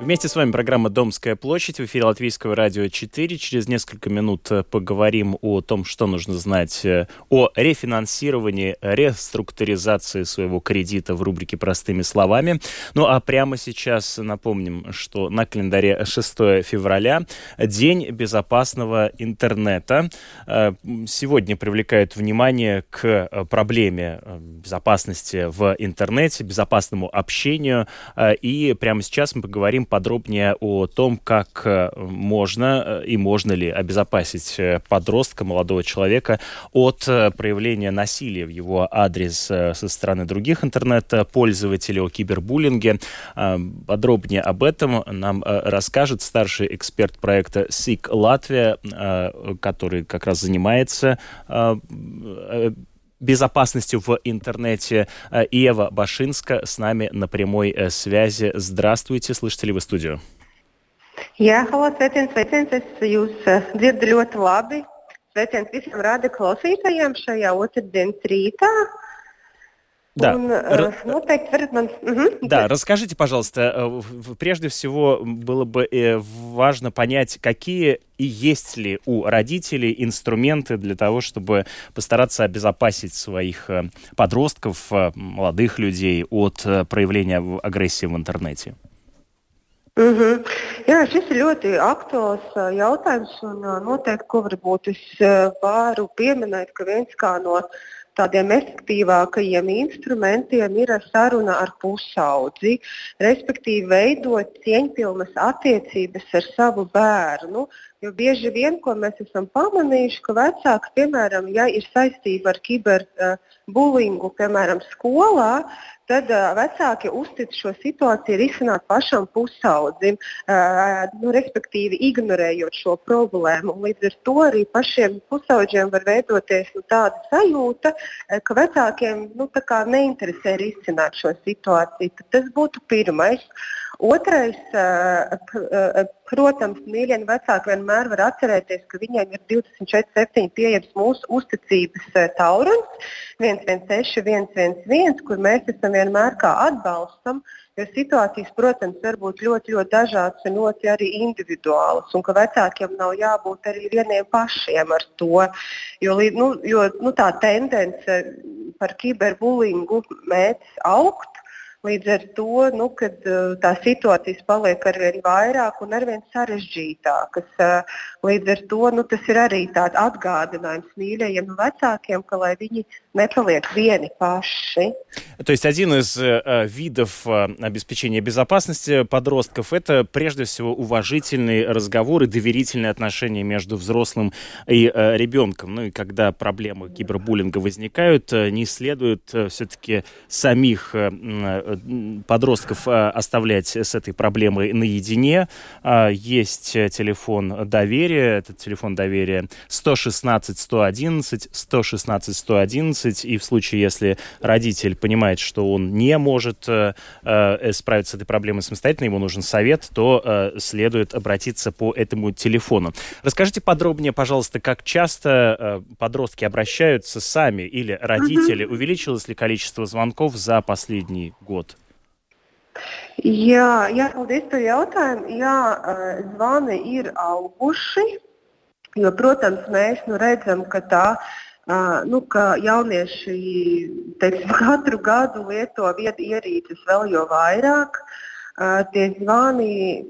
Вместе с вами программа «Домская площадь» в эфире Латвийского радио 4. Через несколько минут э, поговорим о том, что нужно знать э, о рефинансировании, реструктуризации своего кредита в рубрике «Простыми словами». Ну а прямо сейчас напомним, что на календаре 6 февраля День безопасного интернета. Э, сегодня привлекают внимание к проблеме безопасности в интернете, безопасному общению. И прямо сейчас мы поговорим подробнее о том, как э, можно э, и можно ли обезопасить э, подростка, молодого человека от проявления насилия в его адрес со стороны других интернет-пользователей, о кибербуллинге. Подробнее об этом нам расскажет старший эксперт проекта СИК Латвия, который как раз занимается безопасностью в интернете. Э, Ева Башинска с нами на прямой э, связи. Здравствуйте, слышите ли вы студию? Jā, halo, sveiciens, sveiciens. Es jūs uh, dzirdu ļoti labi. Sveiciens visiem rāda klausītājiem šajā otrdienas rītā. Да. Он, э, ну, так, man... угу. да, расскажите, пожалуйста, э, прежде всего было бы э, важно понять, какие и есть ли у родителей инструменты для того, чтобы постараться обезопасить своих подростков, молодых людей от проявления агрессии в интернете. Mm -hmm. Jā, šis ir ļoti aktuāls jautājums, un noteikti, ko varbūt es varu pieminēt, ka viens kā no uh, tādiem efektīvākajiem instrumentiem ir saruna ar pusaudzi, respektīvi veidot cieņpilnas attiecības ar savu bērnu. Jo bieži vien, ko mēs esam pamanījuši, ka vecāki, piemēram, ja ir saistība ar kiberbullyingu, uh, piemēram, skolā, tad uh, vecāki uztic šo situāciju risināt pašam pusaudzim, uh, nu, respektīvi ignorējot šo problēmu. Līdz ar to arī pašiem pusauģiem var veidoties nu, tāda sajūta, uh, ka vecākiem nu, neinteresē risināt šo situāciju. Tad tas būtu pirmais. Otrais, protams, mīļie vecāki vienmēr var atcerēties, ka viņiem ir 24,7 pieejams mūsu uzticības taurunis 116, 111, kur mēs esam vienmēr kā atbalstam. Jo situācijas, protams, var būt ļoti, ļoti dažādas un ļoti arī individuālas. Un ka vecākiem nav jābūt arī vieniem pašiem ar to. Jo, nu, jo nu, tā tendence par kiberbullyingu mēdz augt. Līdz ar to nu, tā situācijas paliek arvien vairāk un arvien sarežģītākas. Līdz ar to nu, tas ir arī tāds atgādinājums mīļajiem vecākiem, ka lai viņi nepaliek vieni paši. То есть один из э, видов э, обеспечения безопасности подростков это прежде всего уважительный разговор и доверительные отношения между взрослым и э, ребенком. Ну и когда проблемы кибербуллинга возникают, э, не следует э, все-таки самих э, подростков э, оставлять с этой проблемой наедине. А, есть телефон доверия, этот телефон доверия 116 111, 116 111, и в случае, если родитель понимает, что он не может э, э, справиться с этой проблемой самостоятельно, ему нужен совет, то следует обратиться по этому телефону. Расскажите подробнее, пожалуйста, как часто подростки обращаются сами или родители, увеличилось ли количество звонков за последний год? Jā, jā, paldies par jautājumu. Jā, eh, zvani ir auguši, jo, protams, mēs nu, redzam, ka tā Uh, nu, ka jaunieši teiksim, katru gadu lieto vietu ierīces vēl jau vairāk. Uh, tie zvani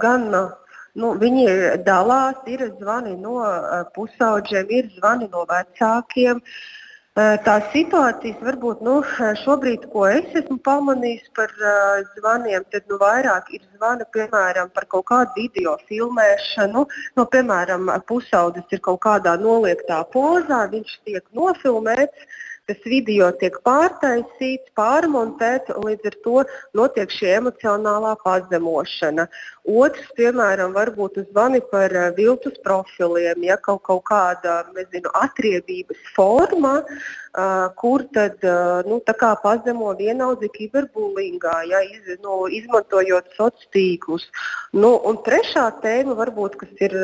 gan nu, viņi dalās, ir zvani no uh, pusaudžiem, ir zvani no vecākiem. Uh, Tās situācijas varbūt nu, šobrīd, ko es esmu pamanījis par uh, zvaniem, tad nu, vairāk ir zvani piemēram par kaut kādu video filmēšanu. Nu, piemēram, pusaudzis ir kaut kādā noliektā pozā, viņš tiek nofilmēts tas video tiek pārtaisīts, pārmontēts, un līdz ar to notiek šī emocionālā pazemošana. Otrs, piemēram, varbūt zvani par uh, viltus profiliem, ja kaut, kaut kāda nezinu, atriebības forma, uh, kur tad uh, nu, pazemo vienaudzi kiberbullyingā, ja, iz, nu, izmantojot sociālos tīklus. Nu, un trešā tēma, varbūt, kas ir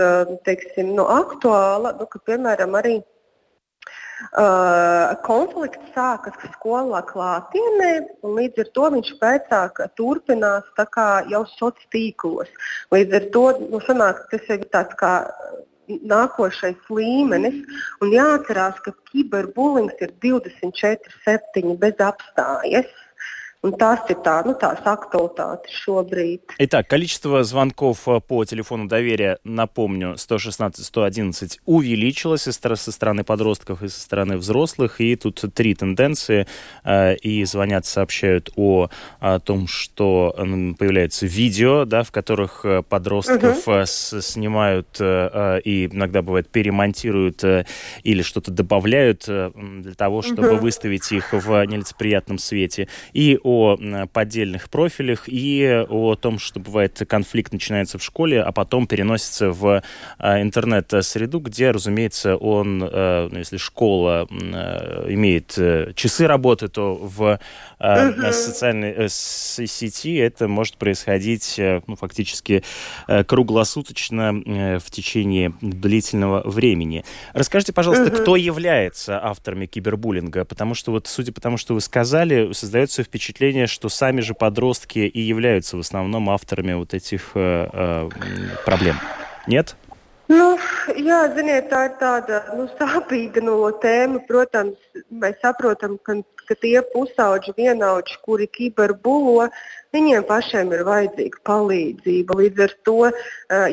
teiksim, nu, aktuāla, nu, ka, piemēram, arī Uh, konflikts sākas skolā klātienē, un līdz ar to viņš pēcāk turpinās jau sociālos tīklos. Līdz ar to nu, sanāk, tas ir tāds kā nākošais līmenis. Un jāatcerās, ka kiberbulings ir 24-7 bez apstājas. Un tas ir tā, ну, tās актуалитаты шобрид. Итак, количество звонков э, по телефону доверия, напомню, 116-111 увеличилось со стороны подростков и со стороны взрослых. И тут три тенденции. Э, и звонят, сообщают о, о том, что появляется видео, да, в которых э, подростков угу. снимают и иногда бывает перемонтируют или что-то добавляют для того, чтобы угу. выставить их в нелицеприятном свете. И о о поддельных профилях и о том, что бывает конфликт начинается в школе, а потом переносится в а, интернет-среду, где, разумеется, он, э, ну, если школа э, имеет э, часы работы, то в социальной сети это может происходить ну, фактически круглосуточно в течение длительного времени. Расскажите, пожалуйста, кто является авторами кибербуллинга? Потому что вот, судя по тому, что вы сказали, создается впечатление, впечатление, что сами же подростки и являются в основном авторами вот этих э, э, проблем. Нет? Nu, jā, ziniet, tā ir tāda nu, sāpīga no tēma. Protams, mēs saprotam, ka, ka tie pusauģi, vienaudži, kuri kiberbulo, viņiem pašiem ir vajadzīga palīdzība. Līdz ar to,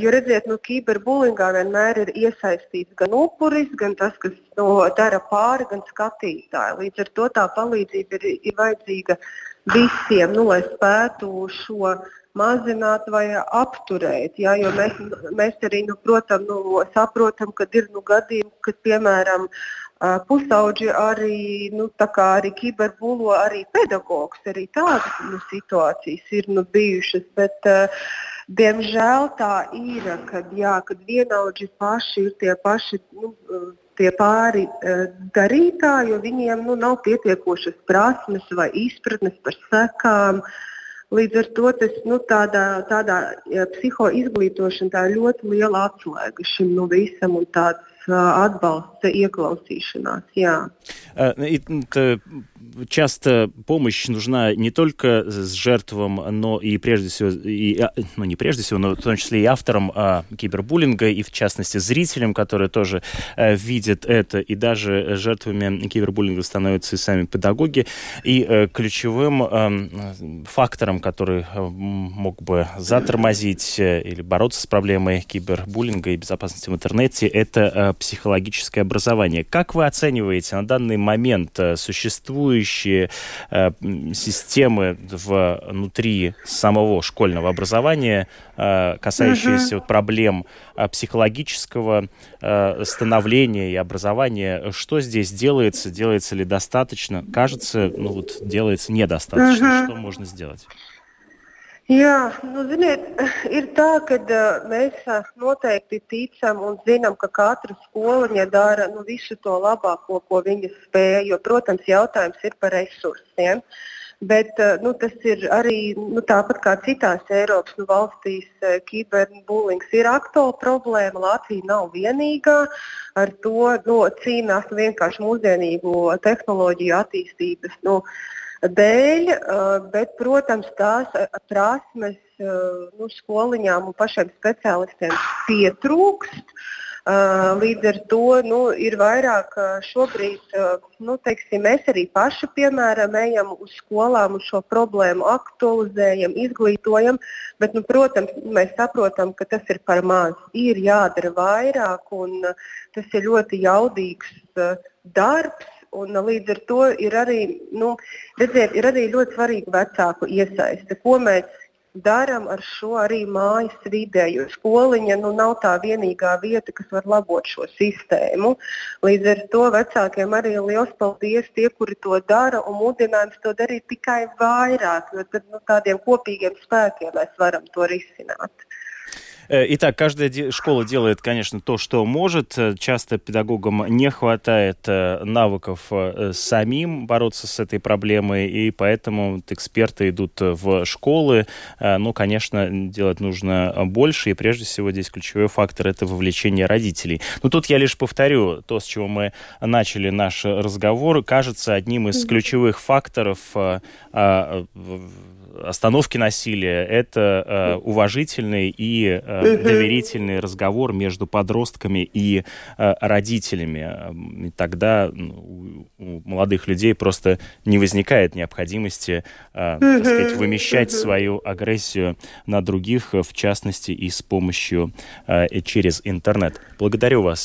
jo redziet, nu, kiberbulingā vienmēr ir iesaistīts gan upuris, gan tas, kas to dara pāri, gan skatītāji. Līdz ar to tā palīdzība ir, ir vajadzīga visiem, nu, lai spētu šo mazināt vai apturēt. Ja, mēs, mēs arī nu, protam, nu, saprotam, ka ir nu, gadījumi, kad piemēram pusauģi arī, nu, arī kiberbulo arī pedagogs. Arī tādas nu, situācijas ir nu, bijušas. Bet, uh, Diemžēl tā ir, kad, jā, kad vienaudži paši ir tie paši nu, tie pāri uh, darītāji, jo viņiem nu, nav pietiekošas prasmes vai izpratnes par sekām. Līdz ar to tas, nu, tādā, tādā psihoizglītošana tā ir ļoti liela atslēga šim nu, visam un tāds atbalsts, ieklausīšanās. Jā. часто помощь нужна не только с жертвам, но и прежде всего, и, а, ну не прежде всего, но в том числе и авторам а, кибербуллинга, и в частности зрителям, которые тоже а, видят это, и даже жертвами кибербуллинга становятся и сами педагоги. И а, ключевым а, фактором, который мог бы затормозить или бороться с проблемой кибербуллинга и безопасности в интернете, это психологическое образование. Как вы оцениваете на данный момент существующие существующие э, системы внутри самого школьного образования, э, касающиеся угу. проблем э, психологического э, становления и образования. Что здесь делается? Делается ли достаточно? Кажется, ну вот делается недостаточно. Угу. Что можно сделать? Jā, nu, ziniet, ir tā, ka uh, mēs uh, noteikti ticam un zinām, ka katra skoliņa dara nu, visu to labāko, ko viņa spēj. Jo, protams, jautājums ir par resursiem. Bet uh, nu, tas ir arī nu, tāpat kā citās Eiropas nu, valstīs, kiberbulings ir aktuāla problēma. Latvija nav vienīgā. Ar to nu, cīnās vienkārši mūsdienīgo tehnoloģiju attīstības. Nu, uh, dēļ, bet, protams, tās prasmes nu, skoliņām un pašiem speciālistiem pietrūkst. Līdz ar to nu, ir vairāk šobrīd, nu, teiksim, mēs arī paši, piemēram, ejam uz skolām un šo problēmu aktualizējam, izglītojam, bet, nu, protams, mēs saprotam, ka tas ir par maz. Ir jādara vairāk un tas ir ļoti jaudīgs darbs Un, līdz ar to ir arī, nu, redziet, ir arī ļoti svarīga vecāku iesaiste. Ko mēs darām ar šo arī mājas vidē, jo skoliņa nu, nav tā vienīgā vieta, kas var labot šo sistēmu. Līdz ar to vecākiem arī liels paldies tie, kuri to dara un mudinājums to darīt tikai vairāk, jo tad nu, tādiem kopīgiem spēkiem mēs varam to risināt. Итак, каждая школа делает, конечно, то, что может. Часто педагогам не хватает навыков самим бороться с этой проблемой, и поэтому эксперты идут в школы. Ну, конечно, делать нужно больше, и прежде всего здесь ключевой фактор – это вовлечение родителей. Но тут я лишь повторю то, с чего мы начали наш разговор. Кажется, одним из ключевых факторов остановки насилия, это э, уважительный и э, доверительный разговор между подростками и э, родителями. И тогда ну, у молодых людей просто не возникает необходимости, э, так сказать, вымещать свою агрессию на других, в частности, и с помощью э, через интернет. Благодарю вас